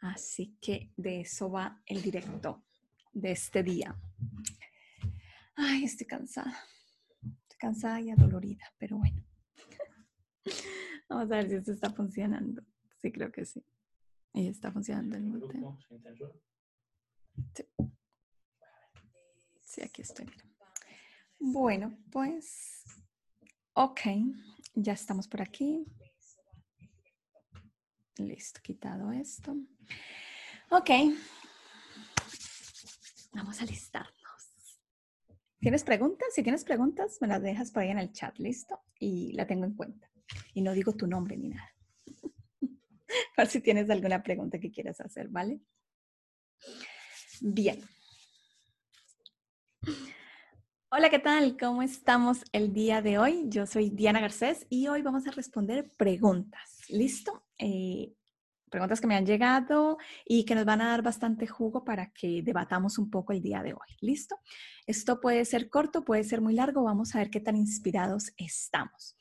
Así que de eso va el directo de este día. Ay, estoy cansada. Estoy cansada y adolorida, pero bueno. Vamos a ver si esto está funcionando. Sí, creo que sí. Y está funcionando el mute. Sí. sí, aquí estoy. Bueno, pues, ok, ya estamos por aquí. Listo, quitado esto. Ok. Vamos a listarnos. ¿Tienes preguntas? Si tienes preguntas, me las dejas por ahí en el chat, ¿listo? Y la tengo en cuenta. Y no digo tu nombre ni nada. Por si tienes alguna pregunta que quieras hacer, ¿vale? Bien. Hola, ¿qué tal? ¿Cómo estamos el día de hoy? Yo soy Diana Garcés y hoy vamos a responder preguntas. ¿Listo? Eh, preguntas que me han llegado y que nos van a dar bastante jugo para que debatamos un poco el día de hoy. ¿Listo? Esto puede ser corto, puede ser muy largo. Vamos a ver qué tan inspirados estamos.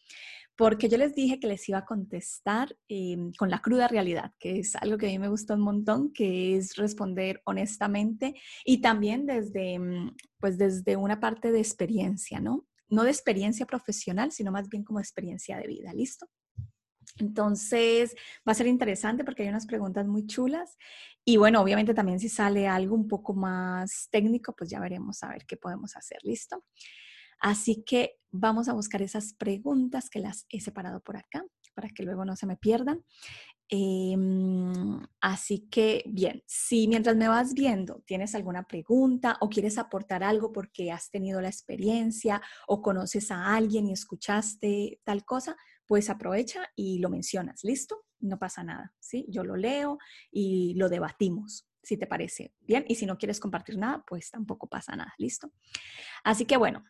Porque yo les dije que les iba a contestar em, con la cruda realidad, que es algo que a mí me gusta un montón, que es responder honestamente y también desde, mm, pues desde una parte de experiencia, ¿no? No de experiencia profesional, sino más bien como experiencia de vida. ¿Listo? Entonces, va a ser interesante porque hay unas preguntas muy chulas. Y bueno, obviamente también si sale algo un poco más técnico, pues ya veremos a ver qué podemos hacer. ¿Listo? Así que vamos a buscar esas preguntas que las he separado por acá para que luego no se me pierdan. Em, así que, bien, si mientras me vas viendo tienes alguna pregunta o quieres aportar algo porque has tenido la experiencia o conoces a alguien y escuchaste tal cosa, pues aprovecha y lo mencionas, ¿listo? No pasa nada, ¿sí? Yo lo leo y lo debatimos, si te parece bien. Y si no quieres compartir nada, pues tampoco pasa nada, ¿listo? Así que bueno,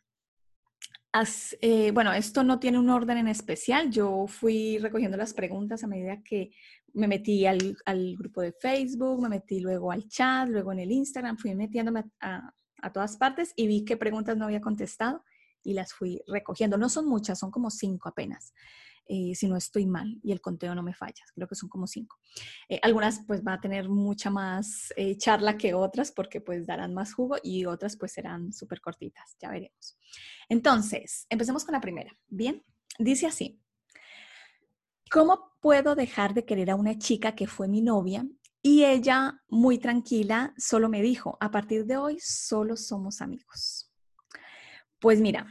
eh, bueno, esto no tiene un orden en especial. Yo fui recogiendo las preguntas a medida que me metí al, grupo de Facebook, me metí luego al chat, luego en el Instagram, fui metiéndome a, a todas partes y vi qué preguntas no había contestado y las fui recogiendo. No son muchas, son como cinco apenas. Eh, si no estoy mal y el conteo no me falla. Creo que son como cinco. Eh, algunas pues va a tener mucha más eh, charla que otras porque pues darán más jugo y otras pues serán súper cortitas, ya veremos. Entonces, empecemos con la primera. Bien, dice así. ¿Cómo puedo dejar de querer a una chica que fue mi novia y ella, muy tranquila, solo me dijo, a partir de hoy solo somos amigos? Pues mira,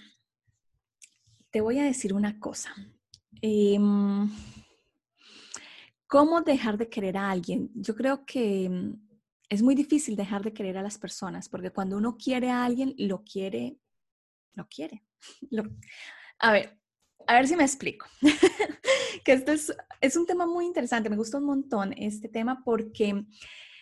te voy a decir una cosa. Em, ¿Cómo dejar de querer a alguien? Yo creo que mm, es muy difícil dejar de querer a las personas, porque cuando uno quiere a alguien, lo quiere, lo quiere. a ver, a ver si me explico. que esto es, es un tema muy interesante, me gusta un montón este tema porque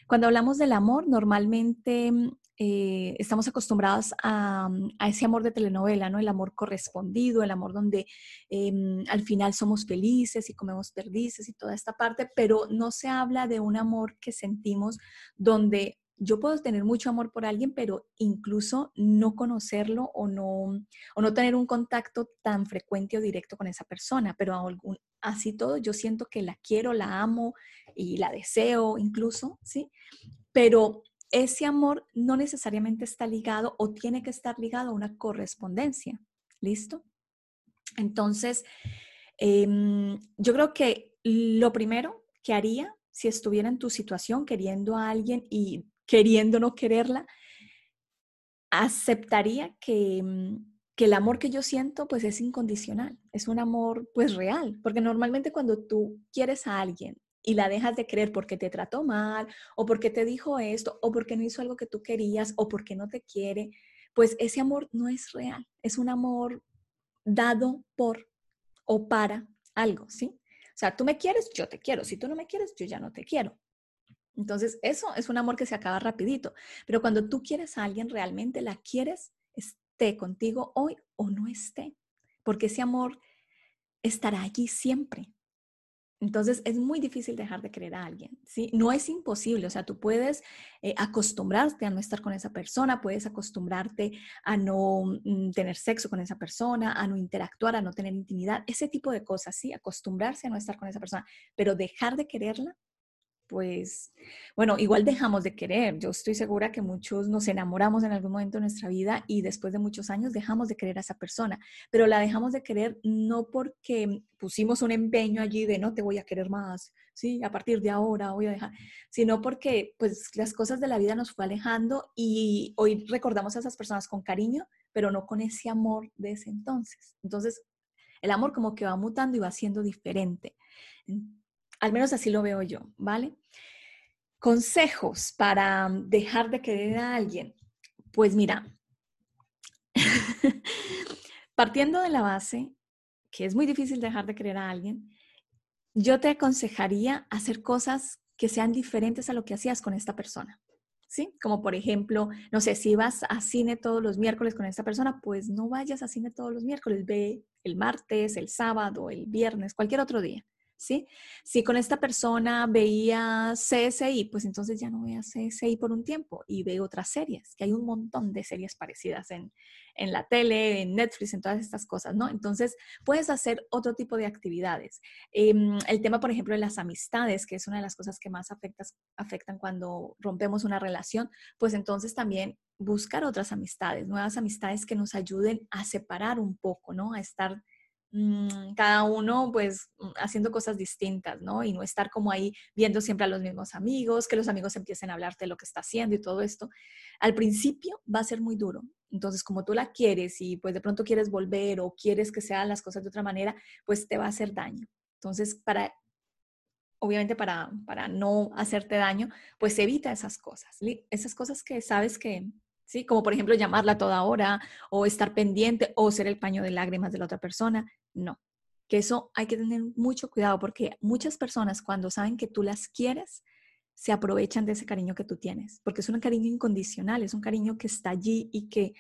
cuando hablamos del amor, normalmente mm, eh, estamos acostumbrados a, ese amor de telenovela, ¿no? El amor correspondido, el amor donde em, al final somos felices y comemos perdices y toda esta parte, pero no se habla de un amor que sentimos donde yo puedo tener mucho amor por alguien, pero incluso no conocerlo o no, o no tener un contacto tan frecuente o directo con esa persona, pero algún, así todo yo siento que la quiero, la amo y la deseo incluso, ¿sí? Pero ese amor no necesariamente está ligado o tiene que estar ligado a una correspondencia. ¿Listo? Entonces, em, yo creo que lo primero que haría si estuviera en tu situación queriendo a alguien y queriendo no quererla, aceptaría que, em, que, el amor que yo siento pues es incondicional, es un amor pues real, porque normalmente cuando tú quieres a alguien y la dejas de creer porque te trató mal o porque te dijo esto o porque no hizo algo que tú querías o porque no te quiere, pues ese amor no es real, es un amor dado por o para algo, ¿sí? O sea, tú me quieres, yo te quiero, si tú no me quieres, yo ya no te quiero. Entonces, eso es un amor que se acaba rapidito. Pero cuando tú quieres a alguien, realmente la quieres, esté contigo hoy o no esté. Porque ese amor estará allí siempre. Entonces es muy difícil dejar de querer a alguien, ¿sí? No es imposible, o sea, tú puedes eh, acostumbrarte a no estar con esa persona, puedes acostumbrarte a no mm, tener sexo con esa persona, a no interactuar, a no tener intimidad, ese tipo de cosas, ¿sí? Acostumbrarse a no estar con esa persona, pero dejar de quererla, pues, bueno, igual dejamos de querer. Yo estoy segura que muchos nos enamoramos en algún momento de nuestra vida y después de muchos años dejamos de querer a esa persona, pero la dejamos de querer no porque pusimos un empeño allí de no te voy a querer más, sí, a partir de ahora voy a dejar, sino porque pues las cosas de la vida nos fue alejando y hoy recordamos a esas personas con cariño, pero no con ese amor de ese entonces. Entonces, el amor como que va mutando y va siendo diferente. Al menos así lo veo yo, ¿vale? Consejos para dejar de querer a alguien. Pues mira, partiendo de la base que es muy difícil dejar de querer a alguien, yo te aconsejaría hacer cosas que sean diferentes a lo que hacías con esta persona. ¿Sí? Como por ejemplo, no sé, si vas a cine todos los miércoles con esta persona, pues no vayas a cine todos los miércoles, ve el martes, el sábado, el viernes, cualquier otro día. ¿Sí? Si con esta persona veía CSI, pues entonces ya no vea CSI por un tiempo y ve otras series, que hay un montón de series parecidas en, la tele, en Netflix, en todas estas cosas, ¿no? Entonces puedes hacer otro tipo de actividades. Em, el tema, por ejemplo, de las amistades, que es una de las cosas que más afectan cuando rompemos una relación, pues entonces también buscar otras amistades, nuevas amistades que nos ayuden a separar un poco, ¿no? A estar cada uno pues mm, haciendo cosas distintas, ¿no? Y no estar como ahí viendo siempre a los mismos amigos, que los amigos empiecen a hablarte de lo que está haciendo y todo esto. Al principio va a ser muy duro. Entonces, como tú la quieres y pues de pronto quieres volver o quieres que sean las cosas de otra manera, pues te va a hacer daño. Entonces, para obviamente para, para no hacerte daño, pues evita esas cosas, esas cosas que sabes que, ¿sí? Como por ejemplo llamarla toda hora o estar pendiente o ser el paño de lágrimas de la otra persona. No, que eso hay que tener mucho cuidado porque muchas personas cuando saben que tú las quieres, se aprovechan de ese cariño que tú tienes, porque es un cariño incondicional, es un cariño que está allí y que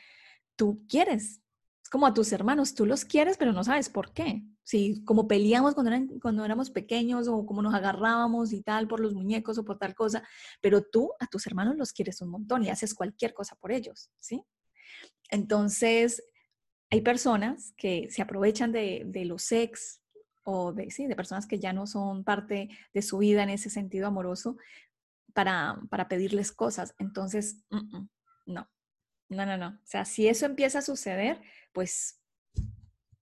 tú quieres. Es como a tus hermanos, tú los quieres, pero no sabes por qué. Si como peleamos cuando, cuando éramos pequeños o como nos agarrábamos y tal por los muñecos o por tal cosa, pero tú a tus hermanos los quieres un montón y haces cualquier cosa por ellos, ¿sí? Entonces, hay personas que se aprovechan de, los ex o de, sí, de personas que ya no son parte de su vida en ese sentido amoroso para, para pedirles cosas. Entonces, no, no, no, no. O sea, si eso empieza a suceder, pues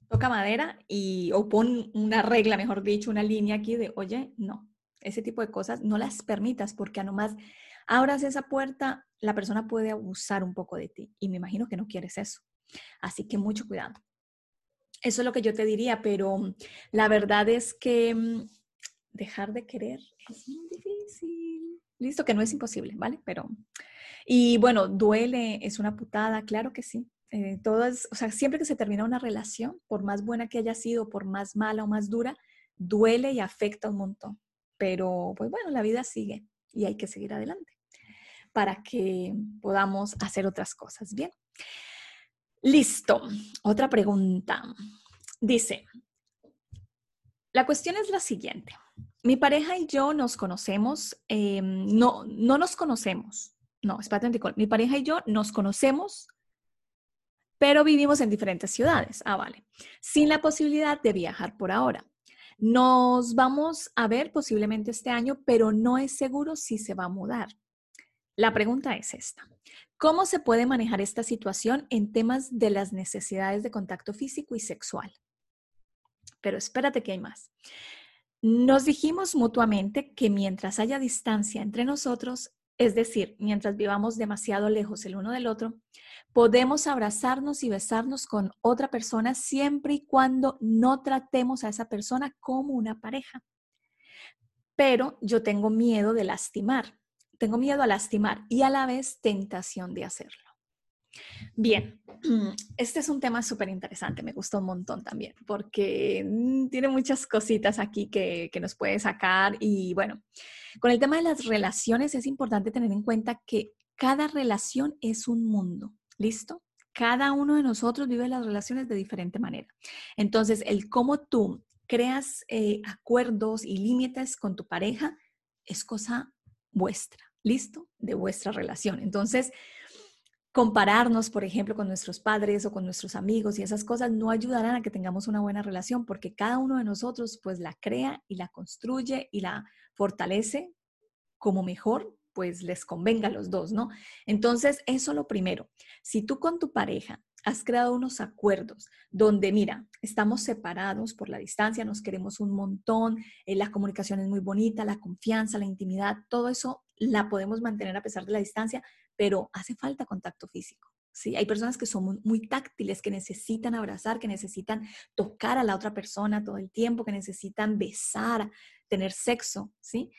toca madera y o pon una regla, mejor dicho, una línea aquí de, oye, no, ese tipo de cosas no las permitas porque a nomás abras esa puerta, la persona puede abusar un poco de ti y me imagino que no quieres eso. Así que mucho cuidado. Eso es lo que yo te diría, pero la verdad es que mm, dejar de querer es muy difícil. Listo, que no es imposible, ¿vale? Pero, y bueno, duele, es una putada, claro que sí. Eh, o sea, siempre que se termina una relación, por más buena que haya sido, por más mala o más dura, duele y afecta un montón. Pero, pues bueno, la vida sigue y hay que seguir adelante para que podamos hacer otras cosas. Bien. Listo. Otra pregunta. Dice, la cuestión es la siguiente. Mi pareja y yo nos conocemos, em, no, no nos conocemos. No, espérate, mi pareja y yo nos conocemos, pero vivimos en diferentes ciudades. Ah, vale. Sin la posibilidad de viajar por ahora. Nos vamos a ver posiblemente este año, pero no es seguro si se va a mudar. La pregunta es esta. ¿Cómo se puede manejar esta situación en temas de las necesidades de contacto físico y sexual? Pero espérate que hay más. Nos dijimos mutuamente que mientras haya distancia entre nosotros, es decir, mientras vivamos demasiado lejos el uno del otro, podemos abrazarnos y besarnos con otra persona siempre y cuando no tratemos a esa persona como una pareja. Pero yo tengo miedo de lastimar tengo miedo a lastimar y a la vez tentación de hacerlo. Bien, este es un tema súper interesante, me gustó un montón también, porque mm, tiene muchas cositas aquí que, que nos puede sacar y bueno, con el tema de las relaciones es importante tener en cuenta que cada relación es un mundo, ¿listo? Cada uno de nosotros vive las relaciones de diferente manera. Entonces, el cómo tú creas eh, acuerdos y límites con tu pareja es cosa vuestra, ¿listo? De vuestra relación. Entonces, compararnos, por ejemplo, con nuestros padres o con nuestros amigos y esas cosas no ayudarán a que tengamos una buena relación porque cada uno de nosotros pues la crea y la construye y la fortalece como mejor pues les convenga a los dos, ¿no? Entonces, eso lo primero. Si tú con tu pareja has creado unos acuerdos donde, mira, estamos separados por la distancia, nos queremos un montón, eh, la comunicación es muy bonita, la confianza, la intimidad, todo eso la podemos mantener a pesar de la distancia, pero hace falta contacto físico. Sí, hay personas que son muy, táctiles, que necesitan abrazar, que necesitan tocar a la otra persona todo el tiempo, que necesitan besar, tener sexo, ¿sí?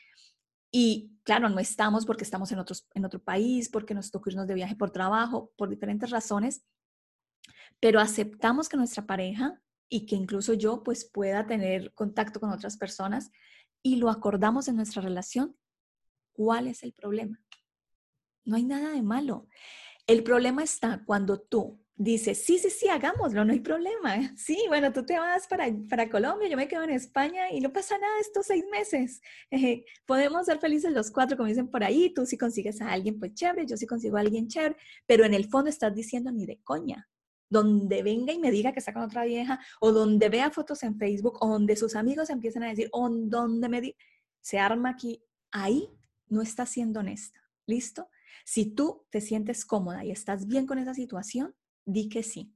Y claro, no estamos porque estamos en, otros, en otro país, porque nos tocó irnos de viaje por trabajo, por diferentes razones, pero aceptamos que nuestra pareja y que incluso yo pues pueda tener contacto con otras personas y lo acordamos en nuestra relación, ¿cuál es el problema? No hay nada de malo. El problema está cuando tú dices, sí, sí, sí, hagámoslo, no hay problema. Sí, bueno, tú te vas para, para Colombia, yo me quedo en España y no pasa nada estos seis meses. podemos ser felices los cuatro, como dicen por ahí. Tú si consigues a alguien, pues chévere, yo sí consigo a alguien chévere, pero en el fondo estás diciendo ni de coña. Donde venga y me diga que está con otra vieja, o donde vea fotos en Facebook, o donde sus amigos empiezan a decir, o donde me se arma aquí, ahí no está siendo honesta. ¿Listo? Si tú te sientes cómoda y estás bien con esa situación, di que sí.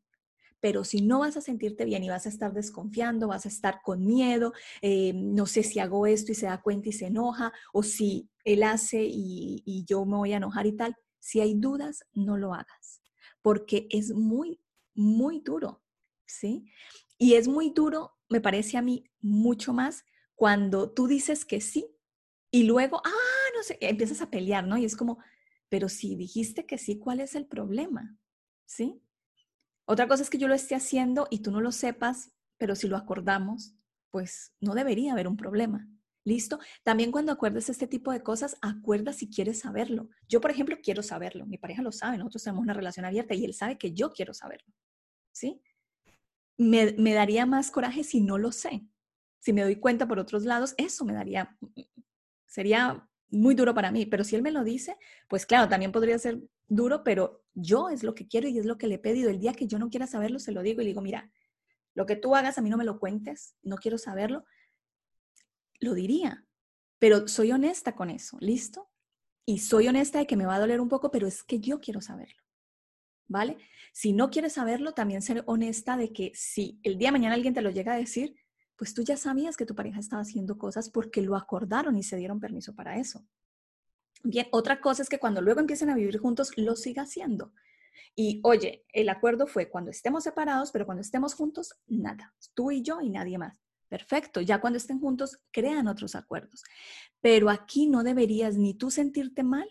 Pero si no vas a sentirte bien y vas a estar desconfiando, vas a estar con miedo, eh, no sé si hago esto y se da cuenta y se enoja, o si él hace y, y yo me voy a enojar y tal, si hay dudas, no lo hagas, porque es muy, muy duro, ¿sí? Y es muy duro, me parece a mí, mucho más cuando tú dices que sí y luego, ah, no sé, empiezas a pelear, ¿no? Y es como, pero si dijiste que sí, ¿cuál es el problema? ¿Sí? Otra cosa es que yo lo esté haciendo y tú no lo sepas, pero si lo acordamos, pues no debería haber un problema. ¿Listo? También cuando acuerdes este tipo de cosas, acuerda si quieres saberlo. Yo, por ejemplo, quiero saberlo. Mi pareja lo sabe, nosotros tenemos una relación abierta y él sabe que yo quiero saberlo. ¿Sí? Me, me daría más coraje si no lo sé. Si me doy cuenta por otros lados, eso me daría, sería muy duro para mí, pero si él me lo dice, pues claro, también podría ser duro, pero yo es lo que quiero y es lo que le he pedido. El día que yo no quiera saberlo, se lo digo y le digo, mira, lo que tú hagas a mí no me lo cuentes, no quiero saberlo, lo diría, pero soy honesta con eso, ¿listo? Y soy honesta de que me va a doler un poco, pero es que yo quiero saberlo, ¿vale? Si no quieres saberlo, también ser honesta de que si el día de mañana alguien te lo llega a decir, pues tú ya sabías que tu pareja estaba haciendo cosas porque lo acordaron y se dieron permiso para eso. Bien, otra cosa es que cuando luego empiecen a vivir juntos, lo siga haciendo. Y oye, el acuerdo fue cuando estemos separados, pero cuando estemos juntos, nada. Tú y yo y nadie más. Perfecto, ya cuando estén juntos, crean otros acuerdos. Pero aquí no deberías ni tú sentirte mal,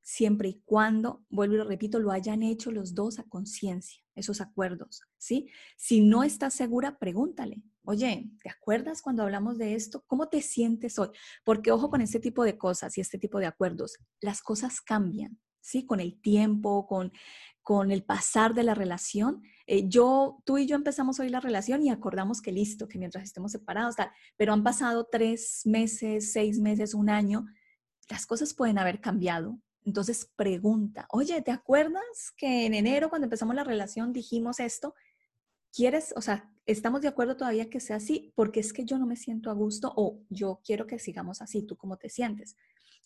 siempre y cuando, vuelvo y lo repito, lo hayan hecho los dos a conciencia, esos acuerdos, ¿sí? Si no estás segura, pregúntale, oye, ¿te acuerdas cuando hablamos de esto? ¿Cómo te sientes hoy? Porque ojo con este tipo de cosas y este tipo de acuerdos, las cosas cambian, ¿sí? Con el tiempo, con, con el pasar de la relación. Eh, yo, tú y yo empezamos hoy la relación y acordamos que listo, que mientras estemos separados, tal, pero han pasado tres meses, seis meses, un año, las cosas pueden haber cambiado. Entonces pregunta, oye, ¿te acuerdas que en enero cuando empezamos la relación dijimos esto? ¿Quieres, o sea, estamos de acuerdo todavía que sea así? Porque es que yo no me siento a gusto o yo quiero que sigamos así, ¿tú cómo te sientes?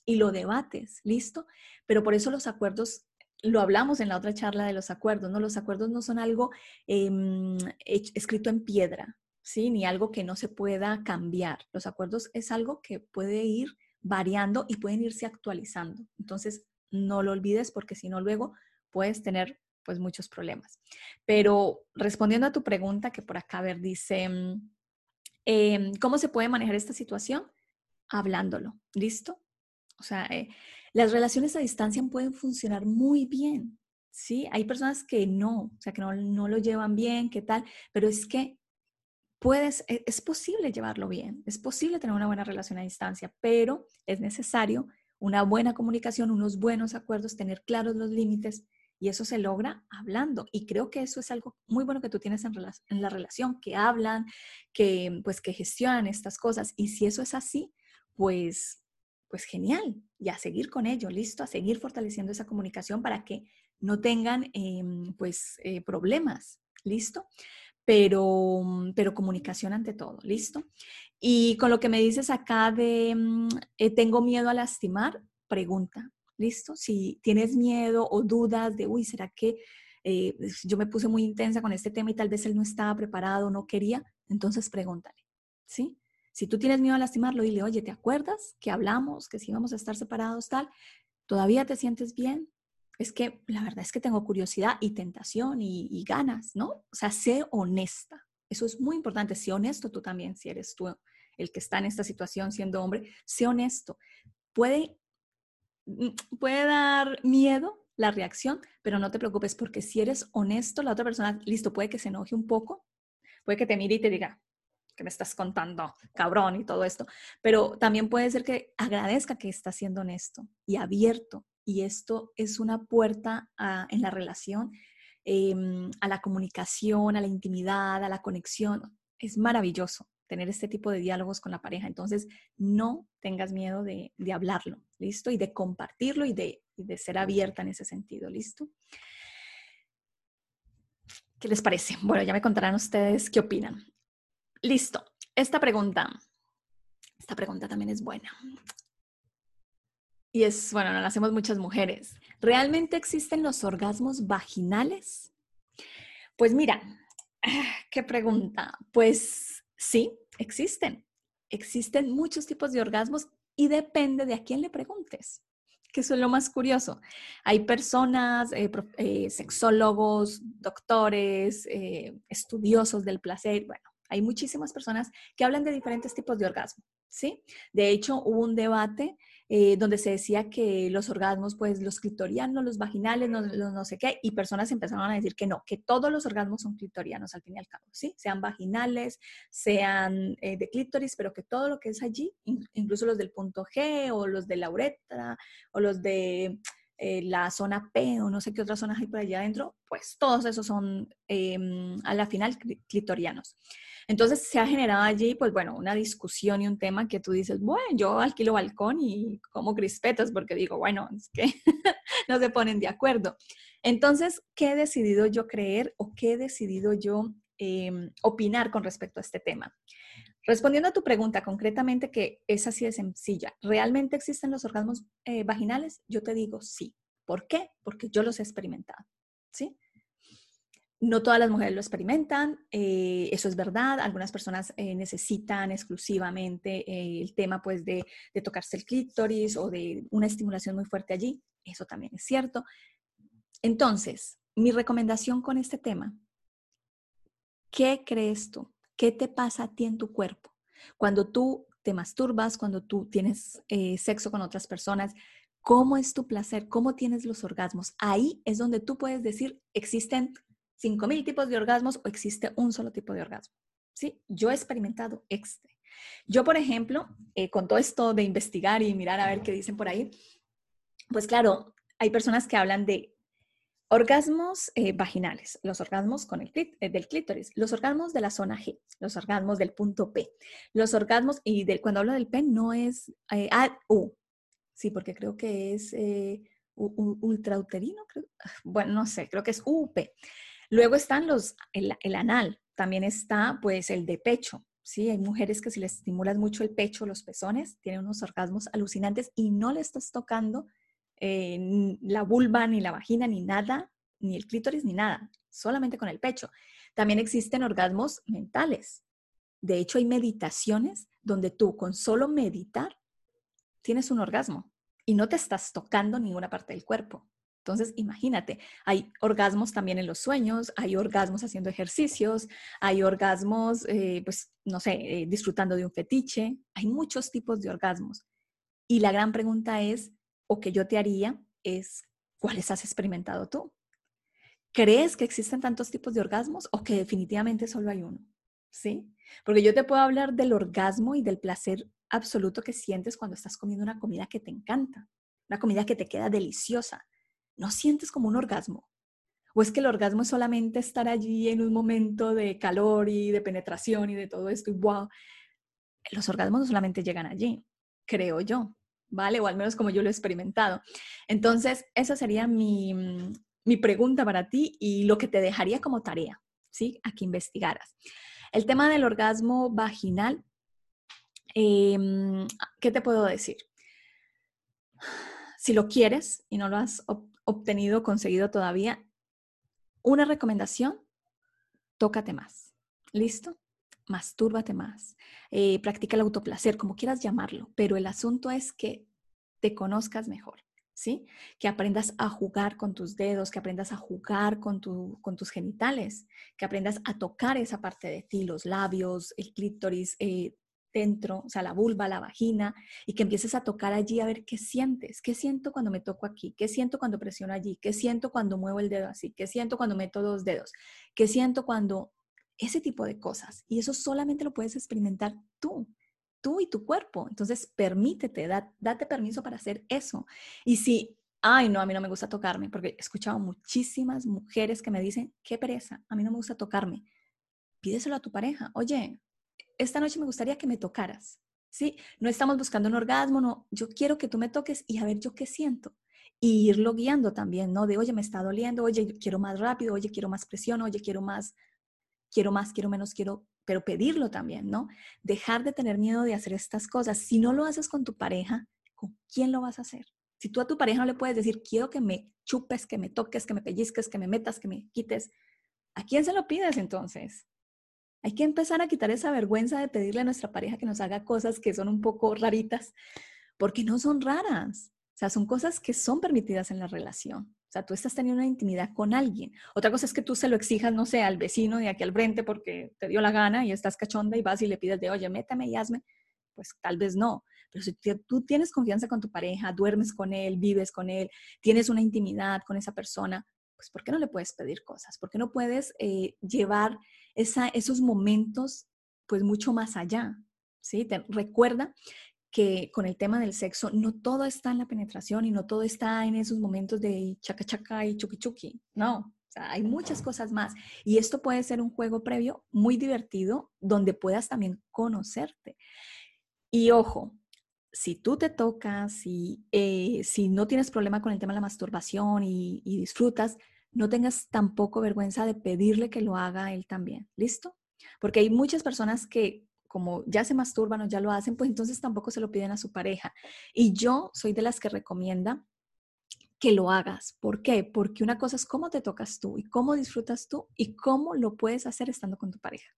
Y lo debates, ¿listo? Pero por eso los acuerdos, lo hablamos en la otra charla de los acuerdos, ¿no? Los acuerdos no son algo em, escrito en piedra, ¿sí? Ni algo que no se pueda cambiar. Los acuerdos es algo que puede ir variando y pueden irse actualizando. Entonces, no lo olvides porque si no, luego puedes tener pues muchos problemas. Pero respondiendo a tu pregunta, que por acá, a ver, dice, mm, em, ¿cómo se puede manejar esta situación? Hablándolo, ¿listo? O sea, eh, las relaciones a distancia pueden funcionar muy bien, ¿sí? Hay personas que no, o sea, que no, no lo llevan bien, qué tal, pero es que puedes, e, es posible llevarlo bien, es posible tener una buena relación a distancia, pero es necesario una buena comunicación, unos buenos acuerdos, tener claros los límites y eso se logra hablando. Y creo que eso es algo muy bueno que tú tienes en, la relación, que hablan, que pues que gestionan estas cosas. Y si eso es así, pues, pues genial. Y a seguir con ello, listo, a seguir fortaleciendo esa comunicación para que no tengan em, pues eh, problemas, listo. Pero, pero comunicación ante todo, listo. Y con lo que me dices acá de mm, eh, tengo miedo a lastimar, pregunta, ¿listo? Si tienes miedo o dudas de, uy, ¿será que eh, yo me puse muy intensa con este tema y tal vez él no estaba preparado, no quería? Entonces pregúntale, ¿sí? Si tú tienes miedo a lastimarlo, dile, oye, ¿te acuerdas que hablamos, que si íbamos a estar separados, tal? ¿Todavía te sientes bien? Es que la verdad es que tengo curiosidad y tentación y, ganas, ¿no? O sea, sé honesta. Eso es muy importante. Sé honesto tú también, si eres tú el que está en esta situación siendo hombre. Sé honesto. Puede Mm, puede dar miedo la reacción, pero no te preocupes porque si eres honesto, la otra persona, listo, puede que se enoje un poco, puede que te mire y te diga, que me estás contando, cabrón y todo esto, pero también puede ser que agradezca que estás siendo honesto y abierto y esto es una puerta en la relación, em, a la comunicación, a la intimidad, a la conexión. Es maravilloso tener este tipo de diálogos con la pareja. Entonces, no tengas miedo de, hablarlo, ¿listo? Y de compartirlo y de, ser abierta en ese sentido, ¿listo? ¿Qué les parece? Bueno, ya me contarán ustedes qué opinan. Listo. Esta pregunta, esta pregunta también es buena. Y es, bueno, no la hacemos muchas mujeres. ¿Realmente existen los orgasmos vaginales? Pues mira, qué pregunta. Pues Sí, existen. Existen muchos tipos de orgasmos y depende de a quién le preguntes, que eso es lo más curioso. Hay personas, eh, eh, sexólogos, doctores, eh, estudiosos del placer, bueno, hay muchísimas personas que hablan de diferentes tipos de orgasmo, ¿sí? De hecho, hubo un debate eh, donde se decía que los orgasmos, pues los clitorianos, los vaginales, no, no, sé qué, y personas empezaron a decir que no, que todos los orgasmos son clitorianos al fin y al cabo, ¿sí? Sean vaginales, sean eh, de clítoris, pero que todo lo que es allí, incluso los del punto G o los de la uretra o los de eh, la zona P o no sé qué otras zonas hay por allá adentro, pues todos esos son em, a la final clitorianos. Entonces se ha generado allí, pues bueno, una discusión y un tema que tú dices, bueno, yo alquilo balcón y como crispetas porque digo, bueno, es que no se ponen de acuerdo. Entonces, ¿qué he decidido yo creer o qué he decidido yo em, opinar con respecto a este tema? Respondiendo a tu pregunta concretamente, que es así de sencilla, ¿realmente existen los orgasmos eh, vaginales? Yo te digo sí. ¿Por qué? Porque yo los he experimentado. ¿Sí? No todas las mujeres lo experimentan, eh, eso es verdad. Algunas personas eh, necesitan exclusivamente eh, el tema pues, de, de, tocarse el clítoris o de una estimulación muy fuerte allí. Eso también es cierto. Entonces, mi recomendación con este tema, ¿qué crees tú? ¿Qué te pasa a ti en tu cuerpo? Cuando tú te masturbas, cuando tú tienes sexo con otras personas, ¿cómo es tu placer? ¿Cómo tienes los orgasmos? Ahí es donde tú puedes decir, existen 5.000 tipos de orgasmos o existe un solo tipo de orgasmo. ¿Sí? Yo he experimentado este. Yo, por ejemplo, eh, con todo esto de investigar y mirar a ver qué dicen por ahí, pues claro, hay personas que hablan de orgasmos eh, vaginales, los orgasmos con el eh, del clítoris, los orgasmos de la zona G, los orgasmos del punto P, los orgasmos, y cuando hablo del P no es A, U, sí, porque creo que es ultrauterino, bueno, no sé, creo que es UP. Luego están los, el, anal, también está pues el de pecho, ¿sí? Hay mujeres que si les estimulas mucho el pecho, los pezones, tienen unos orgasmos alucinantes y no le estás tocando eh, la vulva, ni la vagina, ni nada, ni el clítoris, ni nada, solamente con el pecho. También existen orgasmos mentales. De hecho, hay meditaciones donde tú con solo meditar tienes un orgasmo y no te estás tocando ninguna parte del cuerpo. Entonces, imagínate, hay orgasmos también en los sueños, hay orgasmos haciendo ejercicios, hay orgasmos, eh, pues, no sé, eh, disfrutando de un fetiche, hay muchos tipos de orgasmos. Y la gran pregunta es, o que yo te haría, es, ¿cuáles has experimentado tú? ¿Crees que existen tantos tipos de orgasmos o que definitivamente solo hay uno? ¿Sí? Porque yo te puedo hablar del orgasmo y del placer absoluto que sientes cuando estás comiendo una comida que te encanta, una comida que te queda deliciosa. ¿No sientes como un orgasmo? ¿O es que el orgasmo es solamente estar allí en un momento de calor y de penetración y de todo esto y wow? Los orgasmos no solamente llegan allí, creo yo, ¿vale? O al menos como yo lo he experimentado. Entonces, esa sería mi, mi pregunta para ti y lo que te dejaría como tarea, ¿sí? A que investigaras. El tema del orgasmo vaginal, em, ¿qué te puedo decir? Si lo quieres y no lo has obtenido, conseguido todavía, una recomendación, tócate más. ¿Listo? Mastúrbate más. Eh, practica el autoplacer, como quieras llamarlo, pero el asunto es que te conozcas mejor. ¿sí? Que aprendas a jugar con tus dedos, que aprendas a jugar con, tus genitales, que aprendas a tocar esa parte de ti, los labios, el clítoris eh, dentro, o sea, la vulva, la vagina, y que empieces a tocar allí a ver qué sientes, qué siento cuando me toco aquí, qué siento cuando presiono allí, qué siento cuando muevo el dedo así, qué siento cuando meto dos dedos, qué siento cuando ese tipo de cosas. Y eso solamente lo puedes experimentar tú tú y tu cuerpo. Entonces, permítete, date permiso para hacer eso. Y si, ay, no, a mí no me gusta tocarme, porque he escuchado muchísimas mujeres que me dicen, qué pereza, a mí no me gusta tocarme. Pídeselo a tu pareja. Oye, esta noche me gustaría que me tocaras. ¿Sí? No estamos buscando un orgasmo, no. Yo quiero que tú me toques y a ver yo qué siento. Y irlo guiando también, ¿no? De, oye, me está doliendo, oye, quiero más rápido, oye, quiero más presión, oye, quiero más, quiero más, quiero menos, quiero pero pedirlo también, ¿no? Dejar de tener miedo de hacer estas cosas. Si no lo haces con tu pareja, ¿con quién lo vas a hacer? Si tú a tu pareja no le puedes decir, quiero que me chupes, que me toques, que me pellizques, que me metas, que me quites, ¿a quién se lo pides entonces? Hay que empezar a quitar esa vergüenza de pedirle a nuestra pareja que nos haga cosas que son un poco raritas, porque no son raras. O sea, son cosas que son permitidas en la relación. O sea, tú estás teniendo una intimidad con alguien. Otra cosa es que tú se lo exijas, no sé, al vecino de aquí al frente porque te dio la gana y estás cachonda y vas y le pides de, oye, métame y hazme. Pues tal vez no. Pero si tú tienes confianza con tu pareja, duermes con él, vives con él, tienes una intimidad con esa persona, pues ¿por qué no le puedes pedir cosas? ¿Por qué no puedes eh, llevar esa, esos momentos pues mucho más allá? ¿Sí? Te, recuerda que con el tema del sexo no todo está en la penetración y no todo está en esos momentos de chaca chaca y chuki chuki. No, o sea, hay muchas cosas más. Y esto puede ser un juego previo muy divertido donde puedas también conocerte. Y ojo, si tú te tocas, y eh, si no tienes problema con el tema de la masturbación y, y disfrutas, no tengas tampoco vergüenza de pedirle que lo haga él también. ¿Listo? Porque hay muchas personas que como ya se masturban o ya lo hacen, pues entonces tampoco se lo piden a su pareja. Y yo soy de las que recomienda que lo hagas. ¿Por qué? Porque una cosa es cómo te tocas tú y cómo disfrutas tú y cómo lo puedes hacer estando con tu pareja.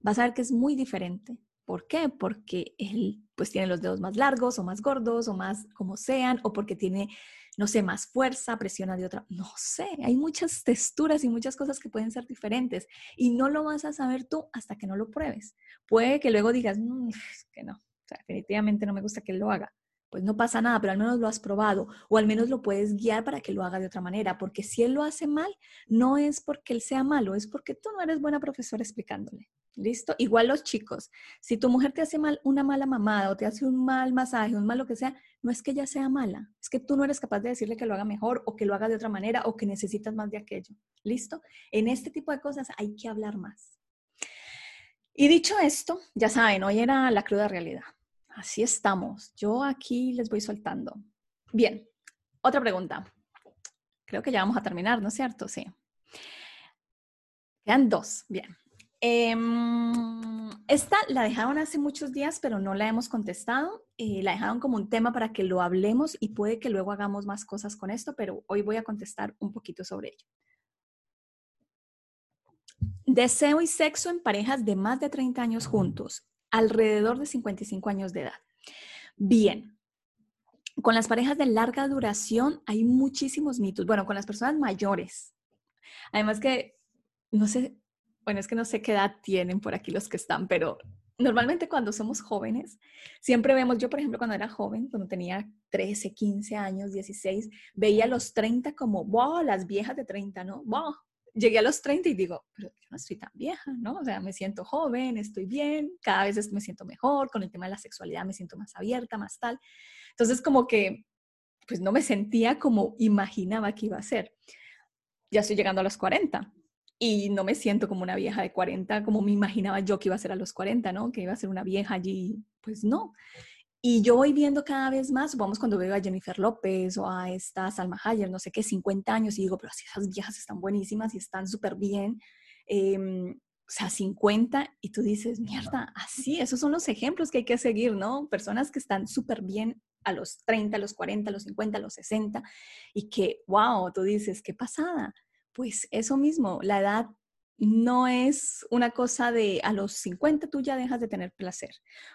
Vas a ver que es muy diferente. ¿Por qué? Porque él pues tiene los dedos más largos o más gordos o más como sean o porque tiene no sé, más fuerza, presiona de otra, no sé, hay muchas texturas y muchas cosas que pueden ser diferentes y no lo vas a saber tú hasta que no lo pruebes. Puede que luego digas, mm, que no, definitivamente no me gusta que él lo haga. Pues no pasa nada, pero al menos lo has probado o al menos lo puedes guiar para que lo haga de otra manera, porque si él lo hace mal, no es porque él sea malo, es porque tú no eres buena profesora explicándole. ¿Listo? Igual los chicos. Si tu mujer te hace mal una mala mamada o te hace un mal masaje, un mal lo que sea, no es que ella sea mala, es que tú no eres capaz de decirle que lo haga mejor o que lo haga de otra manera o que necesitas más de aquello. ¿Listo? En este tipo de cosas hay que hablar más. Y dicho esto, ya saben, hoy era la cruda realidad. Así estamos. Yo aquí les voy soltando. Bien, otra pregunta. Creo que ya vamos a terminar, ¿no es cierto? Sí. Quedan dos. Bien. Em, esta la dejaron hace muchos días, pero no la hemos contestado. Eh, la dejaron como un tema para que lo hablemos y puede que luego hagamos más cosas con esto, pero hoy voy a contestar un poquito sobre ello. Deseo y sexo en parejas de más de 30 años juntos, alrededor de 55 años de edad. Bien, con las parejas de larga duración hay muchísimos mitos. Bueno, con las personas mayores. Además que, no sé, bueno, es que no sé qué edad tienen por aquí los que están, pero normalmente cuando somos jóvenes, siempre vemos, yo por ejemplo cuando era joven, cuando tenía 13, 15 años, 16, veía a los 30 como, wow, las viejas de 30, ¿no? Wow. Llegué a los 30 y digo, pero yo no estoy tan vieja, ¿no? O sea, me siento joven, estoy bien, cada vez me siento mejor, con el tema de la sexualidad me siento más abierta, más tal. Entonces como que, pues no me sentía como imaginaba que iba a ser. Ya estoy llegando a los 40 y no me siento como una vieja de 40 como me imaginaba yo que iba a ser a los 40, ¿no? Que iba a ser una vieja allí, pues no. Y yo voy viendo cada vez más, vamos cuando veo a Jennifer López o a esta Salma Hayek, no sé qué, 50 años, y digo, pero si esas viejas están buenísimas y están súper bien, em, o sea, 50, y tú dices, mierda, así, esos son los ejemplos que hay que seguir, ¿no? Personas que están súper bien a los 30, a los 40, a los 50, a los 60, y que, wow, tú dices, qué pasada pues eso mismo, la edad no es una cosa de a los 50 tú ya dejas de tener placer.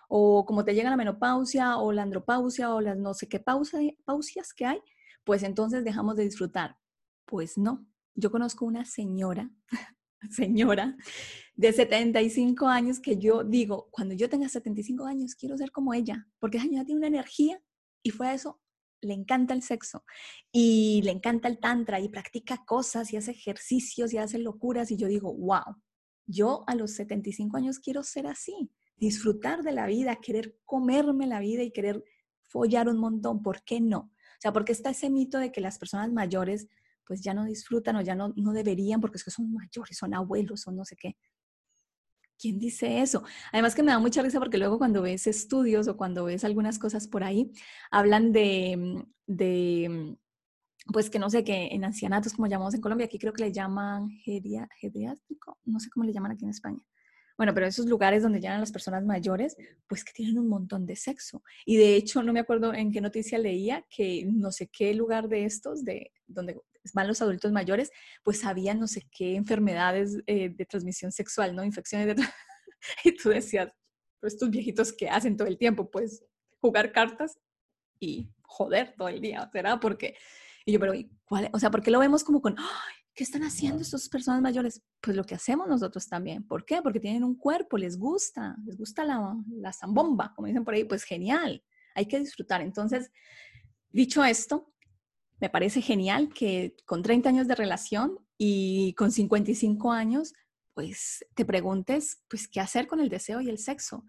O como te llega la menopausia o la andropausia o las no sé qué pausias que hay, pues entonces dejamos de disfrutar. Pues no. Yo conozco una señora, señora de 75 años que yo digo, cuando yo tenga 75 años quiero ser como ella, porque ella señora tiene una energía y fue a eso le encanta el sexo y le encanta el tantra y practica cosas y hace ejercicios y hace locuras y yo digo, wow, yo a los 75 años quiero ser así, disfrutar de la vida, querer comerme la vida y querer follar un montón, ¿por qué no? O sea, porque está ese mito de que las personas mayores pues ya no disfrutan o ya no, no deberían porque es que son mayores, son abuelos, son no sé qué. ¿Quién dice eso? Además que me da mucha risa porque luego cuando ves estudios o cuando ves algunas cosas por ahí, hablan de, mm, de mm, pues que no sé, que en ancianatos, como llamamos en Colombia, aquí creo que le llaman geriátrico, no sé cómo le llaman aquí en España. Bueno, pero esos lugares donde llegan las personas mayores, pues que tienen un montón de sexo. Y de hecho, no me acuerdo en qué noticia leía que no sé qué lugar de estos, de donde van los adultos mayores, pues había no sé qué enfermedades eh, de transmisión sexual, ¿no? Infecciones de... y tú decías, pues estos viejitos que hacen todo el tiempo, pues jugar cartas y joder todo el día, ¿será? Porque, y yo, pero, ¿cuál? O sea, ¿por qué lo vemos como con, ¡ay! ¿Qué están haciendo estas personas mayores? Pues lo que hacemos nosotros también. ¿Por qué? Porque tienen un cuerpo, les gusta, les gusta la, la zambomba, como dicen por ahí, pues genial, hay que disfrutar. Entonces, dicho esto, me parece genial que con 30 años de relación y con 55 años, pues te preguntes, pues, ¿qué hacer con el deseo y el sexo?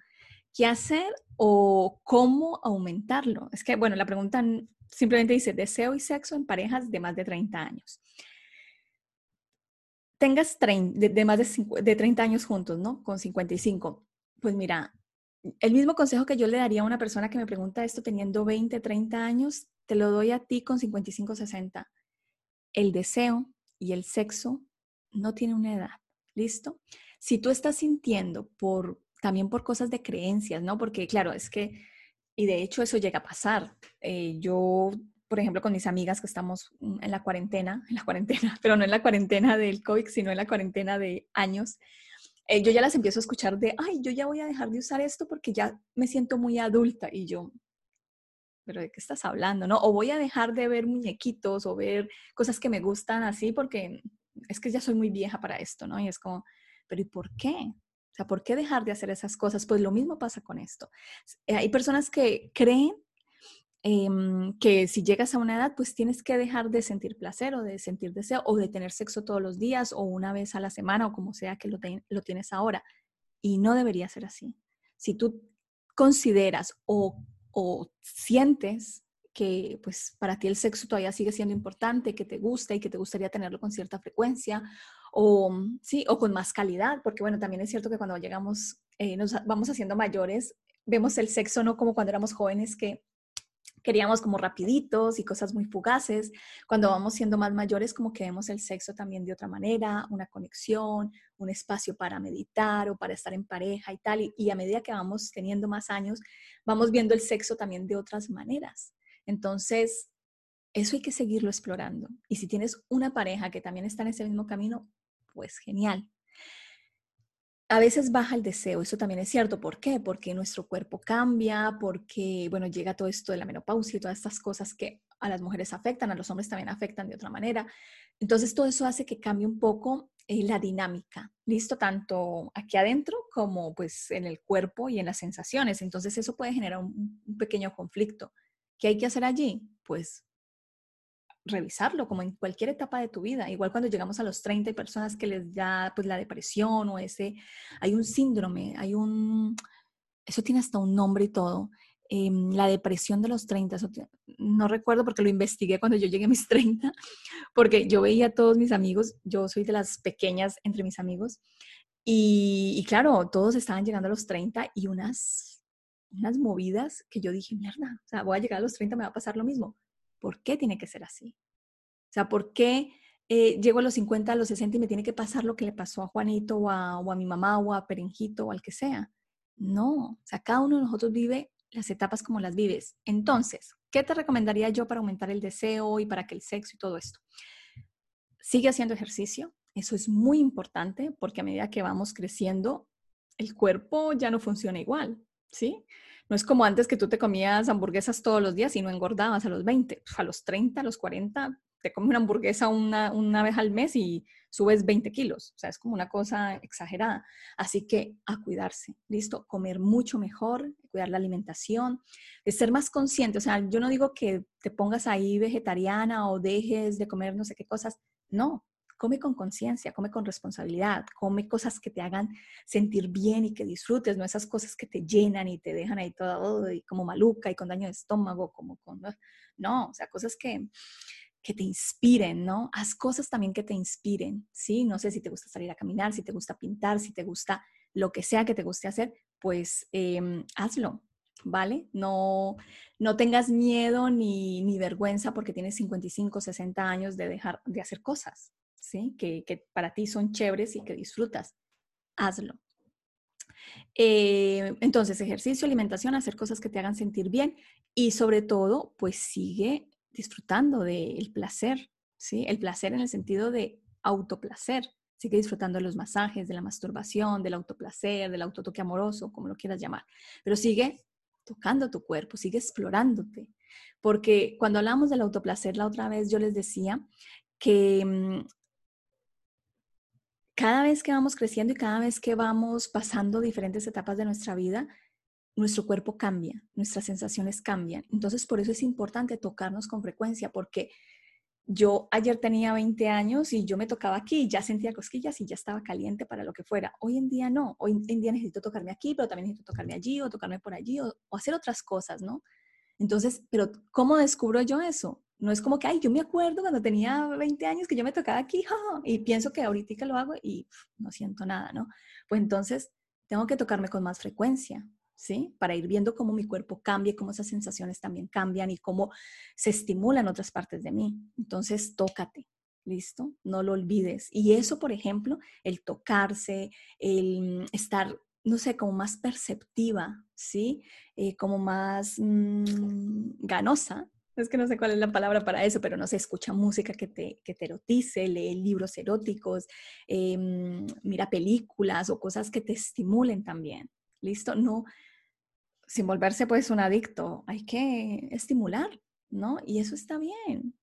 ¿Qué hacer o cómo aumentarlo? Es que, bueno, la pregunta simplemente dice deseo y sexo en parejas de más de 30 años. Tengas de, más de, de 30 años juntos, ¿no? Con 55. Pues mira, el mismo consejo que yo le daría a una persona que me pregunta esto teniendo 20, 30 años, te lo doy a ti con 55, 60. El deseo y el sexo no tienen una edad. ¿Listo? Si tú estás sintiendo por también por cosas de creencias, ¿no? Porque claro, es que, y de hecho eso llega a pasar. Eh, yo, por ejemplo, con mis amigas que estamos en la cuarentena, en la cuarentena, pero no en la cuarentena del COVID, sino en la cuarentena de años, eh, yo ya las empiezo a escuchar de, ay, yo ya voy a dejar de usar esto porque ya me siento muy adulta. Y yo, pero ¿de qué estás hablando? ¿No? O voy a dejar de ver muñequitos o ver cosas que me gustan así porque es que ya soy muy vieja para esto, ¿no? Y es como, pero ¿y por qué? O sea, ¿por qué dejar de hacer esas cosas? Pues lo mismo pasa con esto. Eh, hay personas que creen em, que si llegas a una edad, pues tienes que dejar de sentir placer o de sentir deseo o de tener sexo todos los días o una vez a la semana o como sea que lo, lo tienes ahora. Y no debería ser así. Si tú consideras o o sientes que pues para ti el sexo todavía sigue siendo importante, que te gusta y que te gustaría tenerlo con cierta frecuencia o mm, sí, o con más calidad, porque bueno, también es cierto que cuando llegamos, eh, nos vamos haciendo mayores, vemos el sexo no como cuando éramos jóvenes que queríamos como rapiditos y cosas muy fugaces. Cuando vamos siendo más mayores, como que vemos el sexo también de otra manera, una conexión, un espacio para meditar o para estar en pareja y tal. Y, a medida que vamos teniendo más años, vamos viendo el sexo también de otras maneras. Entonces, eso hay que seguirlo explorando. Y si tienes una pareja que también está en ese mismo camino, pues genial a veces baja el deseo, eso también es cierto. ¿Por qué? Porque nuestro cuerpo cambia, porque, bueno, llega todo esto de la menopausia y todas estas cosas que a las mujeres afectan, a los hombres también afectan de otra manera. Entonces, todo eso hace que cambie un poco eh, la dinámica, ¿listo? Tanto aquí adentro como pues en el cuerpo y en las sensaciones. Entonces, eso puede generar un, un pequeño conflicto. ¿Qué hay que hacer allí? Pues revisarlo como en cualquier etapa de tu vida. Igual cuando llegamos a los 30 hay personas que les da pues la depresión o ese, hay un síndrome, hay un, eso tiene hasta un nombre y todo. Em, la depresión de los 30, no recuerdo porque lo investigué cuando yo llegué a mis 30, porque yo veía a todos mis amigos, yo soy de las pequeñas entre mis amigos, y, y claro, todos estaban llegando a los 30 y unas, unas movidas que yo dije, mierda, o sea, voy a llegar a los 30, me va a pasar lo mismo ¿Por qué tiene que ser así? O sea, ¿por qué eh, llego a los 50, a los 60 y me tiene que pasar lo que le pasó a Juanito o a, mi mamá o a Perenjito o al que sea? No, o sea, cada uno de nosotros vive las etapas como las vives. Entonces, ¿qué te recomendaría yo para aumentar el deseo y para que el sexo y todo esto? Sigue haciendo ejercicio, eso es muy importante porque a medida que vamos creciendo, el cuerpo ya no funciona igual, ¿sí? No es como antes que tú te comías hamburguesas todos los días y no engordabas a los 20. A los 30, a los 40, te comes una hamburguesa una, una vez al mes y subes 20 kilos. O sea, es como una cosa exagerada. Así que a cuidarse, ¿listo? Comer mucho mejor, cuidar la alimentación, ser más consciente. O sea, yo no digo que te pongas ahí vegetariana o dejes de comer no sé qué cosas. No, come con conciencia, come con responsabilidad, come cosas que te hagan sentir bien y que disfrutes, no esas cosas que te llenan y te dejan ahí toda como maluca y con daño de estómago, como con, no, o sea, cosas que, que te inspiren, ¿no? Haz cosas también que te inspiren, ¿sí? No sé si te gusta salir a caminar, si te gusta pintar, si te gusta lo que sea que te guste hacer, pues em, hazlo, ¿vale? No, no tengas miedo ni, ni vergüenza porque tienes 55, 60 años de dejar de hacer cosas, que, para ti son chéveres y que disfrutas. Hazlo. Eh, entonces, ejercicio, alimentación, hacer cosas que te hagan sentir bien y sobre todo, pues sigue disfrutando del placer, ¿sí? El placer en el sentido de autoplacer. Sigue disfrutando de los masajes, de la masturbación, del autoplacer, del autotoque amoroso, como lo quieras llamar. Pero sigue tocando tu cuerpo, sigue explorándote. Porque cuando hablamos del autoplacer la otra vez, yo les decía que mm, cada vez que vamos creciendo y cada vez que vamos pasando diferentes etapas de nuestra vida, nuestro cuerpo cambia, nuestras sensaciones cambian. Entonces, por eso es importante tocarnos con frecuencia, porque yo ayer tenía 20 años y yo me tocaba aquí ya sentía cosquillas y ya estaba caliente para lo que fuera. Hoy en día no, hoy en día necesito tocarme aquí, pero también necesito tocarme allí o tocarme por allí o, o hacer otras cosas, ¿no? Entonces, pero ¿cómo descubro yo eso? No es como que, ay, yo me acuerdo cuando tenía 20 años que yo me tocaba aquí, y pienso que ahorita lo hago y no siento nada, ¿no? Pues entonces tengo que tocarme con más frecuencia, ¿sí? Para ir viendo cómo mi cuerpo cambia, cómo esas sensaciones también cambian y cómo se estimulan otras partes de mí. Entonces, tócate, ¿listo? No lo olvides. Y eso, por ejemplo, el tocarse, el estar, no sé, como más perceptiva, ¿sí? Eh, como más mm, ganosa, es que no sé cuál es la palabra para eso, pero no se escucha música que te, que te erotice, lee libros eróticos, em, mira películas o cosas que te estimulen también. ¿Listo? No, sin volverse pues un adicto, hay que estimular, ¿no? Y eso está bien.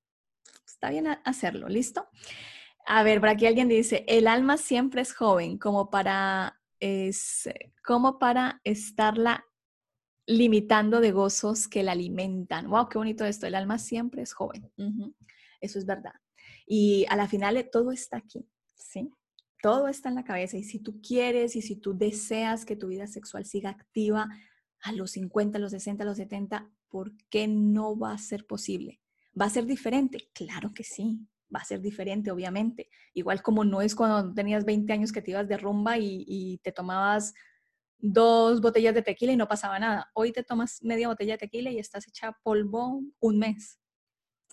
Está bien hacerlo, ¿listo? A ver, por aquí alguien dice, el alma siempre es joven, como para, es, como para estarla limitando de gozos que la alimentan. ¡Wow! ¡Qué bonito esto! El alma siempre es joven. Eso es verdad. Y a la final eh, todo está aquí, ¿sí? Todo está en la cabeza. Y si tú quieres y si tú deseas que tu vida sexual siga activa a los 50, a los 60, a los 70, ¿por qué no va a ser posible? ¿Va a ser diferente? Claro que sí. Va a ser diferente, obviamente. Igual como no es cuando tenías 20 años que te ibas de rumba y, y te tomabas dos botellas de tequila y no pasaba nada. Hoy te tomas media botella de tequila y estás hecha polvo un mes.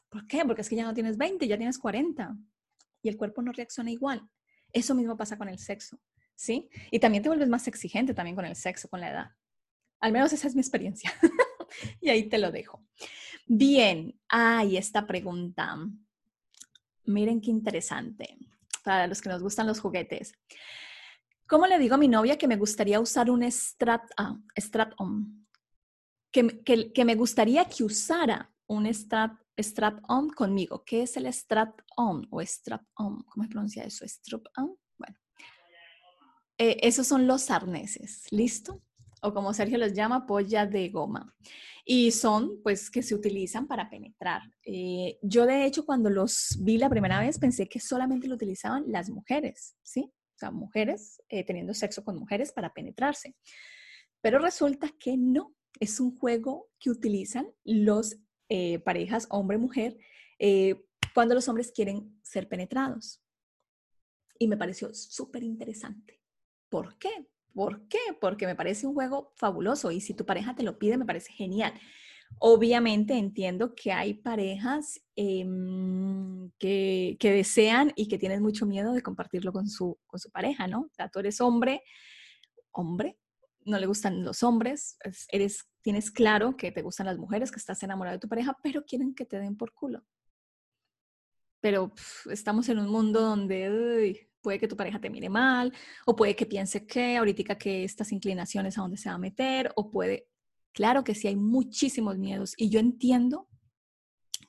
¿Por qué? Porque es que ya no tienes 20, ya tienes 40 y el cuerpo no reacciona igual. Eso mismo pasa con el sexo, ¿sí? Y también te vuelves más exigente también con el sexo, con la edad. Al menos esa es mi experiencia. y ahí te lo dejo. Bien, hay esta pregunta. Miren qué interesante. Para los que nos gustan los juguetes. ¿Cómo le digo a mi novia que me gustaría usar un strat, ah? Que, que, me gustaría que usara un strat, strap on conmigo. ¿Qué es el strap on o strap on? ¿Cómo se pronuncia eso? Strap on. Bueno, eh, esos son los arneses, ¿listo? O como Sergio los llama, polla de goma. Y son, pues, que se utilizan para penetrar. Eh, yo, de hecho, cuando los vi la primera vez, pensé que solamente lo utilizaban las mujeres, ¿sí? O sea, mujeres eh, teniendo sexo con mujeres para penetrarse. Pero resulta que no, es un juego que utilizan los eh, parejas hombre-mujer eh, cuando los hombres quieren ser penetrados. Y me pareció súper interesante. ¿Por qué? ¿Por qué? Porque me parece un juego fabuloso y si tu pareja te lo pide, me parece genial. Obviamente entiendo que hay parejas em, que, que, desean y que tienen mucho miedo de compartirlo con su, con su pareja, ¿no? Tú eres hombre, hombre, no le gustan los hombres, eres, tienes claro que te gustan las mujeres, que estás enamorado de tu pareja, pero quieren que te den por culo. Pero estamos en un mundo donde puede que tu pareja te mire mal, o puede que piense que ahorita que estas inclinaciones a dónde se va a meter, o puede, claro que sí, hay muchísimos miedos. Y yo entiendo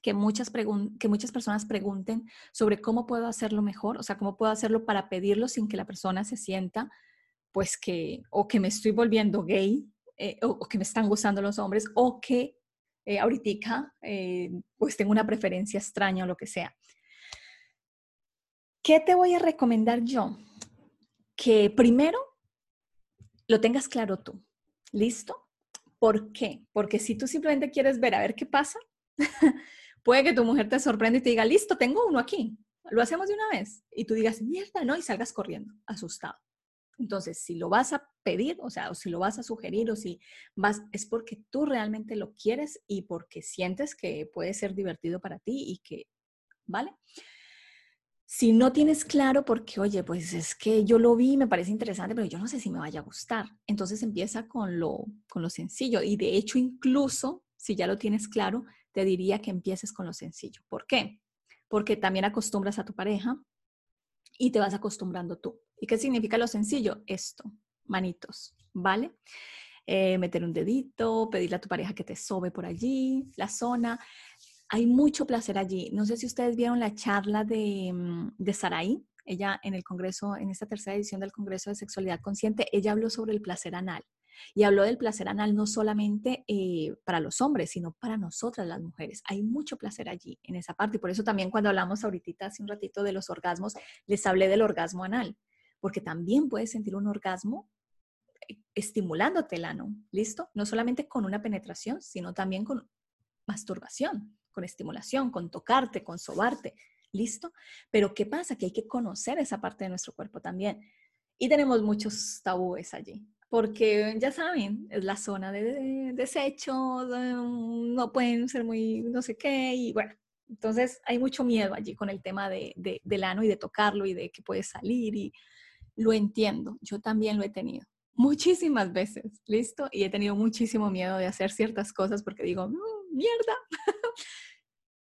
que muchas, que muchas personas pregunten sobre cómo puedo hacerlo mejor, o sea, cómo puedo hacerlo para pedirlo sin que la persona se sienta pues que o que me estoy volviendo gay eh, o, que me están gustando los hombres o que eh, ahorita eh, pues tengo una preferencia extraña o lo que sea. ¿Qué te voy a recomendar yo? Que primero lo tengas claro tú. ¿Listo? ¿Por qué? Porque si tú simplemente quieres ver a ver qué pasa, puede que tu mujer te sorprenda y te diga, listo, tengo uno aquí, lo hacemos de una vez. Y tú digas, mierda, ¿no? Y salgas corriendo, asustado. Entonces, si lo vas a pedir, o sea, o si lo vas a sugerir, o si vas, es porque tú realmente lo quieres y porque sientes que puede ser divertido para ti y que, ¿vale? Si no tienes claro porque, oye, pues es que yo lo vi, me parece interesante, pero yo no sé si me vaya a gustar. Entonces empieza con lo, con lo sencillo. Y de hecho, incluso si ya lo tienes claro, te diría que empieces con lo sencillo. ¿Por qué? Porque también acostumbras a tu pareja y te vas acostumbrando tú. ¿Y qué significa lo sencillo? Esto, manitos, ¿vale? Eh, meter un dedito, pedirle a tu pareja que te sobe por allí, la zona. Hay mucho placer allí. No sé si ustedes vieron la charla de, mm, de Saraí, ella en el Congreso, en esta tercera edición del Congreso de Sexualidad Consciente, ella habló sobre el placer anal. Y habló del placer anal no solamente eh, para los hombres, sino para nosotras las mujeres. Hay mucho placer allí, en esa parte. Y por eso también cuando hablamos ahorita, hace un ratito, de los orgasmos, les hablé del orgasmo anal, porque también puedes sentir un orgasmo eh, estimulándote el ano, ¿listo? No solamente con una penetración, sino también con masturbación, con estimulación, con tocarte, con sobarte, ¿listo? Pero ¿qué pasa? Que hay que conocer esa parte de nuestro cuerpo también. Y tenemos muchos tabúes allí porque ya saben, es la zona de desecho, no pueden ser muy no sé qué, y bueno, entonces hay mucho miedo allí con el tema de, de, del ano y de tocarlo y de que puede salir, y lo entiendo, yo también lo he tenido muchísimas veces, ¿listo? Y he tenido muchísimo miedo de hacer ciertas cosas porque digo, mm, mierda,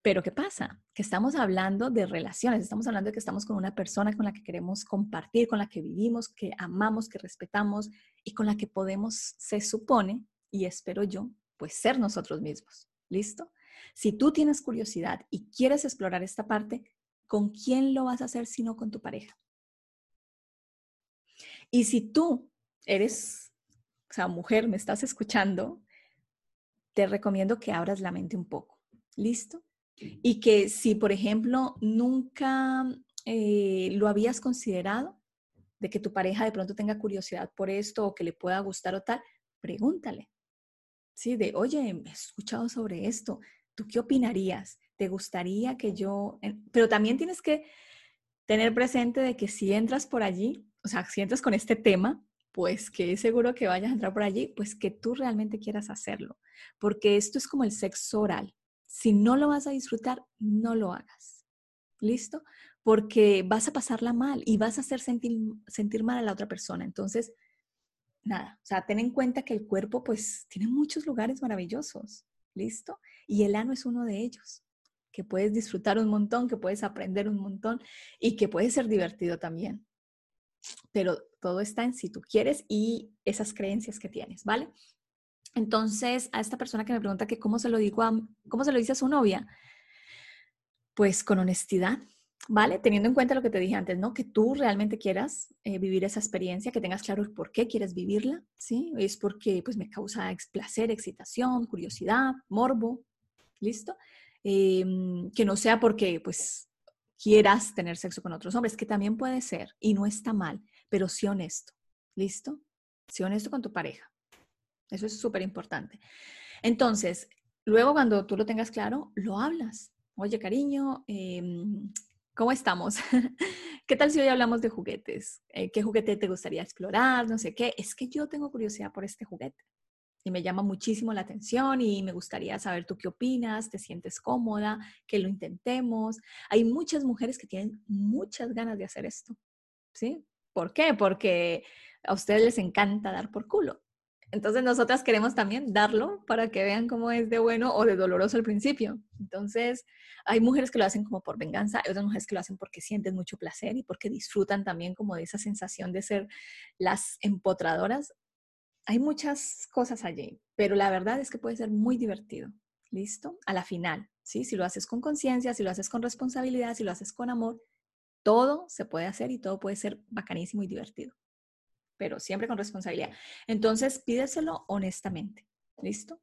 Pero ¿qué pasa? Que estamos hablando de relaciones, estamos hablando de que estamos con una persona con la que queremos compartir, con la que vivimos, que amamos, que respetamos y con la que podemos, se supone, y espero yo, pues ser nosotros mismos. ¿Listo? Si tú tienes curiosidad y quieres explorar esta parte, ¿con quién lo vas a hacer si no con tu pareja? Y si tú eres, o sea, mujer, me estás escuchando, te recomiendo que abras la mente un poco. ¿Listo? Y que si, por ejemplo, nunca eh, lo habías considerado, de que tu pareja de pronto tenga curiosidad por esto o que le pueda gustar o tal, pregúntale. Sí, de, oye, he escuchado sobre esto, ¿tú qué opinarías? ¿Te gustaría que yo...? Pero también tienes que tener presente de que si entras por allí, o sea, si entras con este tema, pues que es seguro que vayas a entrar por allí, pues que tú realmente quieras hacerlo, porque esto es como el sexo oral. Si no lo vas a disfrutar, no lo hagas. ¿Listo? Porque vas a pasarla mal y vas a hacer sentir, sentir mal a la otra persona. Entonces, nada, o sea, ten en cuenta que el cuerpo pues tiene muchos lugares maravillosos. ¿Listo? Y el ano es uno de ellos que puedes disfrutar un montón, que puedes aprender un montón y que puede ser divertido también. Pero todo está en si tú quieres y esas creencias que tienes, ¿vale? Entonces, a esta persona que me pregunta que cómo se lo digo a, cómo se lo dice a su novia, pues con honestidad, ¿vale? Teniendo en cuenta lo que te dije antes, ¿no? Que tú realmente quieras eh, vivir esa experiencia, que tengas claro por qué quieres vivirla, ¿sí? Es porque pues me causa placer, excitación, curiosidad, morbo, ¿listo? Em, que no sea porque pues quieras tener sexo con otros hombres, que también puede ser y no está mal, pero sí honesto, ¿listo? Sí honesto con tu pareja. Eso es súper importante. Entonces, luego cuando tú lo tengas claro, lo hablas. Oye, cariño, em, ¿cómo estamos? ¿Qué tal si hoy hablamos de juguetes? Eh, ¿Qué juguete te gustaría explorar? No sé qué. Es que yo tengo curiosidad por este juguete y me llama muchísimo la atención y me gustaría saber tú qué opinas, te sientes cómoda, que lo intentemos. Hay muchas mujeres que tienen muchas ganas de hacer esto, ¿sí? ¿Por qué? Porque a ustedes les encanta dar por culo. Entonces nosotras queremos también darlo para que vean cómo es de bueno o de doloroso al principio. Entonces hay mujeres que lo hacen como por venganza, hay otras mujeres que lo hacen porque sienten mucho placer y porque disfrutan también como de esa sensación de ser las empotradoras. Hay muchas cosas allí, pero la verdad es que puede ser muy divertido. ¿Listo? A la final, ¿sí? Si lo haces con conciencia, si lo haces con responsabilidad, si lo haces con amor, todo se puede hacer y todo puede ser bacanísimo y divertido pero siempre con responsabilidad. Entonces, pídeselo honestamente. ¿Listo?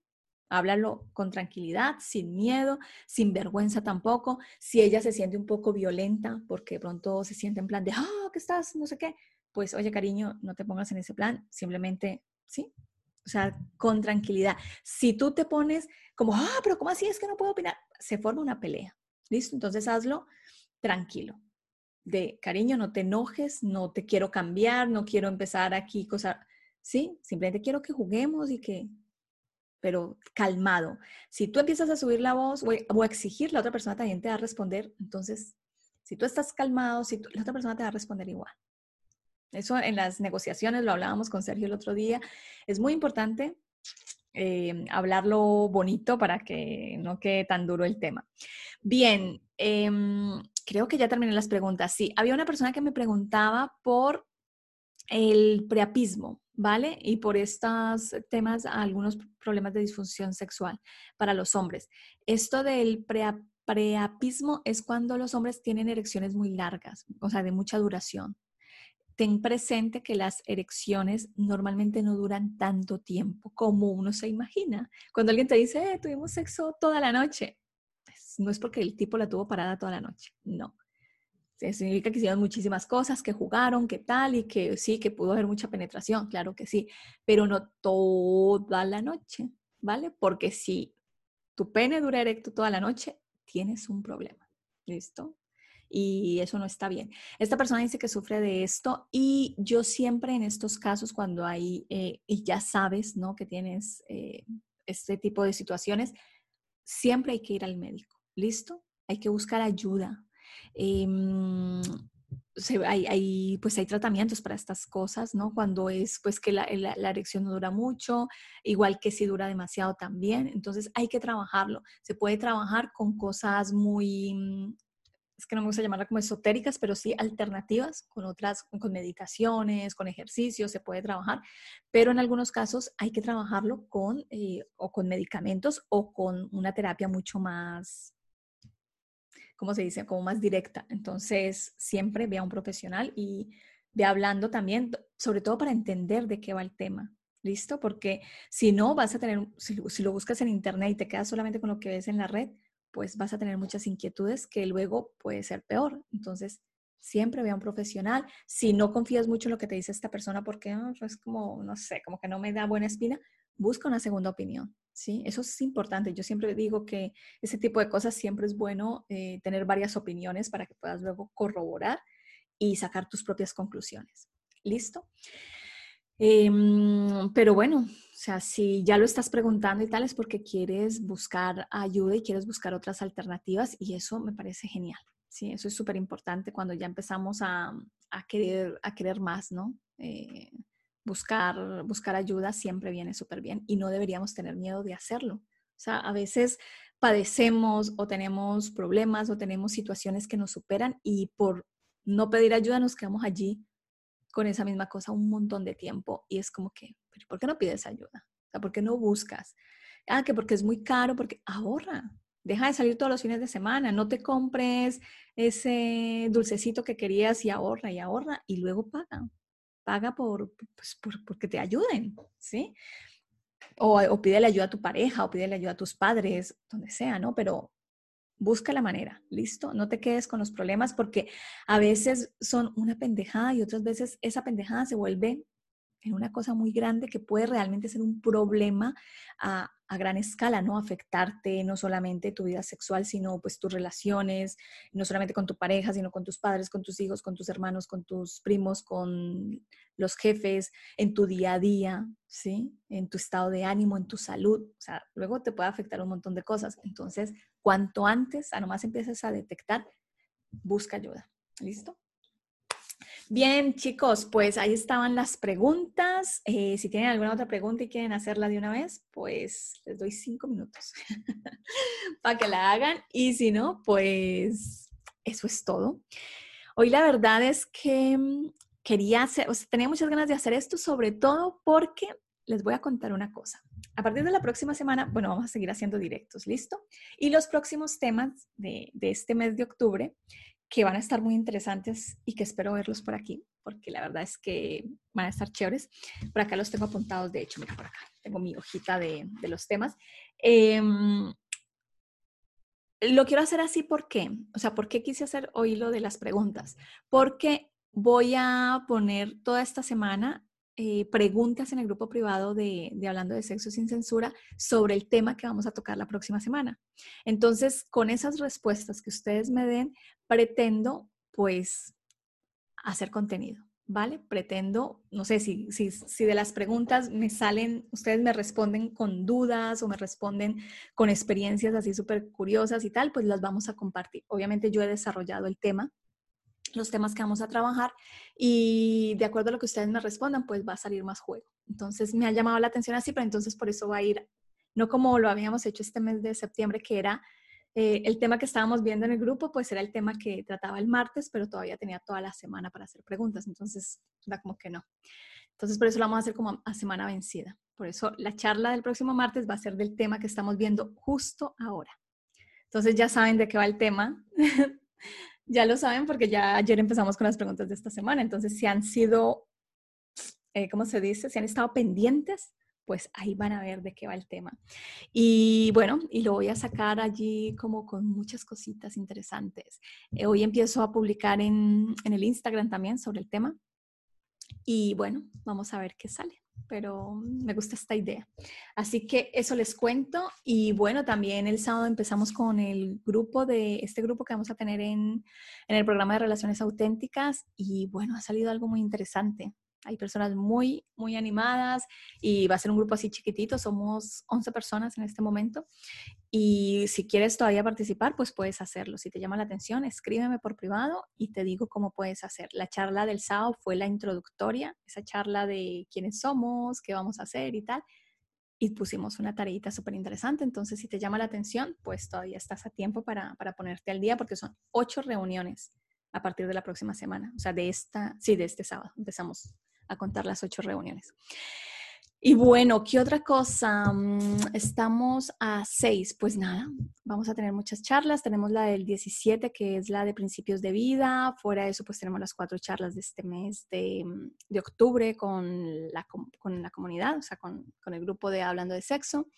Háblalo con tranquilidad, sin miedo, sin vergüenza tampoco. Si ella se siente un poco violenta porque de pronto se siente en plan de, ah, ¿qué estás? No sé qué. Pues, oye, cariño, no te pongas en ese plan. Simplemente, ¿sí? O sea, con tranquilidad. Si tú te pones como, ah, pero ¿cómo así es que no puedo opinar? Se forma una pelea. ¿Listo? Entonces hazlo tranquilo de cariño, no te enojes, no te quiero cambiar, no quiero empezar aquí cosas, sí, simplemente quiero que juguemos y que, pero calmado. Si tú empiezas a subir la voz o, a exigir, la otra persona también te va a responder, entonces, si tú estás calmado, si la otra persona te va a responder igual. Eso en las negociaciones, lo hablábamos con Sergio el otro día, es muy importante eh, hablarlo bonito para que no quede tan duro el tema. Bien, em, creo que ya terminé las preguntas. Sí, había una persona que me preguntaba por el preapismo, ¿vale? Y por estos temas, algunos problemas de disfunción sexual para los hombres. Esto del preapismo es cuando los hombres tienen erecciones muy largas, o sea, de mucha duración. Ten presente que las erecciones normalmente no duran tanto tiempo como uno se imagina. Cuando alguien te dice, eh, tuvimos sexo toda la noche, no es porque el tipo la tuvo parada toda la noche, no. Significa que hicieron muchísimas cosas, que jugaron, que tal, y que sí, que pudo haber mucha penetración, claro que sí, pero no toda la noche, ¿vale? Porque si tu pene dura erecto toda la noche, tienes un problema, ¿listo? Y eso no está bien. Esta persona dice que sufre de esto y yo siempre en estos casos cuando hay, eh, y ya sabes, ¿no? Que tienes eh, este tipo de situaciones, siempre hay que ir al médico. ¿Listo? Hay que buscar ayuda. Em, hay, pues hay tratamientos para estas cosas, ¿no? Cuando es pues que la, erección no dura mucho, igual que si dura demasiado también. Entonces hay que trabajarlo. Se puede trabajar con cosas muy, mm, es que no me gusta llamarla como esotéricas, pero sí alternativas, con otras, con meditaciones, con ejercicios, se puede trabajar, pero en algunos casos hay que trabajarlo con, eh, o con medicamentos o con una terapia mucho más ¿cómo se dice? Como más directa. Entonces, siempre ve a un profesional y ve hablando también, sobre todo para entender de qué va el tema. ¿Listo? Porque si no, vas a tener, si, lo buscas en internet y te quedas solamente con lo que ves en la red, pues vas a tener muchas inquietudes que luego puede ser peor. Entonces, siempre ve a un profesional. Si no confías mucho en lo que te dice esta persona porque ah, es como, no sé, como que no me da buena espina, busca una segunda opinión. ¿Sí? Eso es importante. Yo siempre digo que ese tipo de cosas siempre es bueno eh, tener varias opiniones para que puedas luego corroborar y sacar tus propias conclusiones. ¿Listo? Em, pero bueno, o sea, si ya lo estás preguntando y tal es porque quieres buscar ayuda y quieres buscar otras alternativas y eso me parece genial. Sí, eso es súper importante cuando ya empezamos a, querer, a querer más, ¿no? Eh, buscar, buscar ayuda siempre viene súper bien y no deberíamos tener miedo de hacerlo. O sea, a veces padecemos o tenemos problemas o tenemos situaciones que nos superan y por no pedir ayuda nos quedamos allí con esa misma cosa un montón de tiempo y es como que, ¿por qué no pides ayuda? O sea, ¿por qué no buscas? Ah, que porque es muy caro, porque ahorra, Deja de salir todos los fines de semana, no te compres ese dulcecito que querías y ahorra y ahorra y luego paga. Paga por, pues, por porque te ayuden, ¿sí? O, o pídele ayuda a tu pareja o pídele ayuda a tus padres, donde sea, ¿no? Pero busca la manera, ¿listo? No te quedes con los problemas porque a veces son una pendejada y otras veces esa pendejada se vuelve en una cosa muy grande que puede realmente ser un problema a, gran escala, ¿no? Afectarte no solamente tu vida sexual, sino pues tus relaciones, no solamente con tu pareja, sino con tus padres, con tus hijos, con tus hermanos, con tus primos, con los jefes, en tu día a día, ¿sí? En tu estado de ánimo, en tu salud. O sea, luego te puede afectar un montón de cosas. Entonces, cuanto antes, a nomás empieces a detectar, busca ayuda. ¿Listo? Bien, chicos, pues ahí estaban las preguntas. Eh, si tienen alguna otra pregunta y quieren hacerla de una vez, pues les doy cinco minutos para que la hagan. Y si no, pues eso es todo. Hoy la verdad es que mm, quería hacer, o sea, tenía muchas ganas de hacer esto, sobre todo porque les voy a contar una cosa. A partir de la próxima semana, bueno, vamos a seguir haciendo directos, ¿listo? Y los próximos temas de, de este mes de octubre que van a estar muy interesantes y que espero verlos por aquí, porque la verdad es que van a estar chéveres. Por acá los tengo apuntados, de hecho, mira, por acá tengo mi hojita de, de los temas. Em, lo quiero hacer así, ¿por qué? O sea, ¿por qué quise hacer hoy lo de las preguntas? Porque voy a poner toda esta semana eh, preguntas en el grupo privado de, Hablando de Sexo sin Censura sobre el tema que vamos a tocar la próxima semana. Entonces, con esas respuestas que ustedes me den, pretendo pues hacer contenido. ¿Vale? Pretendo, no sé si, si, si de las preguntas me salen, ustedes me responden con dudas o me responden con experiencias así súper curiosas y tal, pues las vamos a compartir. Obviamente yo he desarrollado el tema los temas que vamos a trabajar y de acuerdo a lo que ustedes me respondan, pues va a salir más juego. Entonces me ha llamado la atención así, pero entonces por eso va a ir, no como lo habíamos hecho este mes de septiembre, que era eh, el tema que estábamos viendo en el grupo, pues era el tema que trataba el martes, pero todavía tenía toda la semana para hacer preguntas, entonces da como que no. Entonces por eso lo vamos a hacer como a semana vencida. Por eso la charla del próximo martes va a ser del tema que estamos viendo justo ahora. Entonces ya saben de qué va el tema. ya lo saben porque ya ayer empezamos con las preguntas de esta semana. Entonces, si han sido, eh, ¿cómo se dice? Si han estado pendientes, pues ahí van a ver de qué va el tema. Y bueno, y lo voy a sacar allí como con muchas cositas interesantes. Eh, hoy empiezo a publicar en, en el Instagram también sobre el tema. Y bueno, vamos a ver qué sale pero me gusta esta idea. Así que eso les cuento y bueno, también el sábado empezamos con el grupo de, este grupo que vamos a tener en, en el programa de Relaciones Auténticas y bueno, ha salido algo muy interesante. Hay personas muy, muy animadas y va a ser un grupo así chiquitito, somos 11 personas en este momento. Y si quieres todavía participar, pues puedes hacerlo. Si te llama la atención, escríbeme por privado y te digo cómo puedes hacer. La charla del sábado fue la introductoria, esa charla de quiénes somos, qué vamos a hacer y tal. Y pusimos una tareita súper interesante. Entonces, si te llama la atención, pues todavía estás a tiempo para, para ponerte al día porque son ocho reuniones a partir de la próxima semana. O sea, de esta, sí, de este sábado. Empezamos a contar las ocho reuniones. Y bueno, ¿qué otra cosa? Mm, estamos a seis, pues nada, vamos a tener muchas charlas. Tenemos la del 17, que es la de principios de vida. Fuera de eso, pues tenemos las cuatro charlas de este mes de, mm, de octubre con la, con la, comunidad, o sea, con, con el grupo de Hablando de Sexo.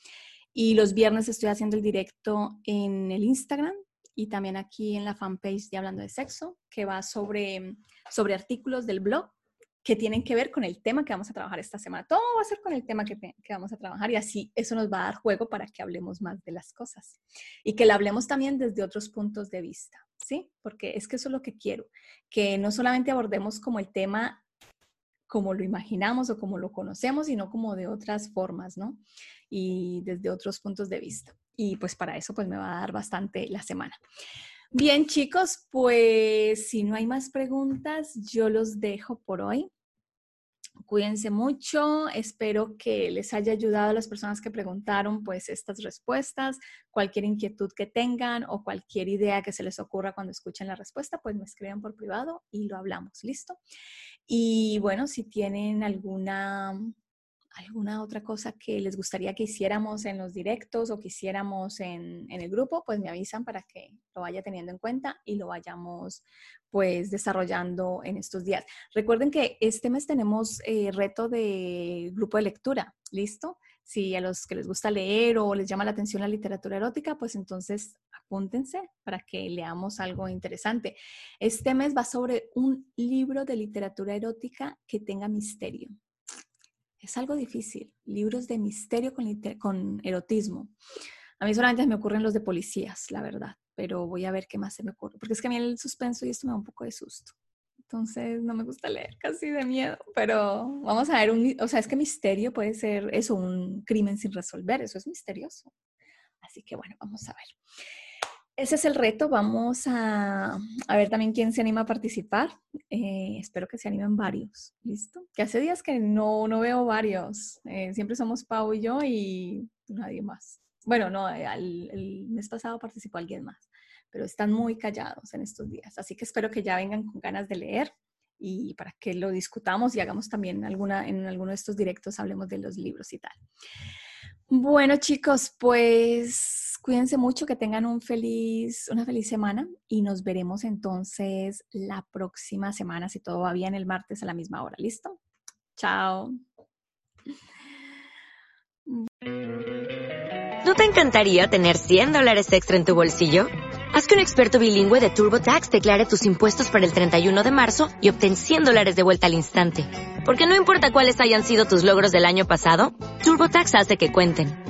Y los viernes estoy haciendo el directo en el Instagram y también aquí en la fanpage de Hablando de Sexo, que va sobre, sobre artículos del blog que tienen que ver con el tema que vamos a trabajar esta semana. Todo va a ser con el tema que, que, vamos a trabajar y así eso nos va a dar juego para que hablemos más de las cosas y que lo hablemos también desde otros puntos de vista, ¿sí? Porque es que eso es lo que quiero, que no solamente abordemos como el tema como lo imaginamos o como lo conocemos, sino como de otras formas, ¿no? Y desde otros puntos de vista. Y pues para eso pues me va a dar bastante la semana. Bien, chicos, pues si no hay más preguntas, yo los dejo por hoy. Cuídense mucho, espero que les haya ayudado a las personas que preguntaron pues estas respuestas, cualquier inquietud que tengan o cualquier idea que se les ocurra cuando escuchen la respuesta, pues me escriban por privado y lo hablamos, ¿listo? Y bueno, si tienen alguna alguna otra cosa que les gustaría que hiciéramos en los directos o que hiciéramos en, en, el grupo, pues me avisan para que lo vaya teniendo en cuenta y lo vayamos pues desarrollando en estos días. Recuerden que este mes tenemos eh, reto de grupo de lectura, ¿listo? Si a los que les gusta leer o les llama la atención la literatura erótica, pues entonces apúntense para que leamos algo interesante. Este mes va sobre un libro de literatura erótica que tenga misterio es algo difícil. Libros de misterio con, erotismo. A mí solamente me ocurren los de policías, la verdad, pero voy a ver qué más se me ocurre, porque es que a mí el suspenso y esto me da un poco de susto. Entonces no me gusta leer, casi de miedo, pero vamos a ver, un, o sea, es que misterio puede ser eso, un crimen sin resolver, eso es misterioso. Así que bueno, vamos a ver ese es el reto. Vamos a, ver también quién se anima a participar. Eh, espero que se animen varios. ¿Listo? Que hace días que no, no veo varios. Eh, siempre somos Pau y yo y nadie más. Bueno, no, eh, el mes pasado participó alguien más, pero están muy callados en estos días. Así que espero que ya vengan con ganas de leer y para que lo discutamos y hagamos también alguna, en alguno de estos directos, hablemos de los libros y tal. Bueno, chicos, pues cuídense mucho, que tengan un feliz, una feliz semana y nos veremos entonces la próxima semana, si todo va bien, el martes a la misma hora. ¿Listo? Chao. ¿No te encantaría tener 100 dólares extra en tu bolsillo? Haz que un experto bilingüe de TurboTax declare tus impuestos para el 31 de marzo y obtén 100 dólares de vuelta al instante. Porque no importa cuáles hayan sido tus logros del año pasado, TurboTax hace que cuenten.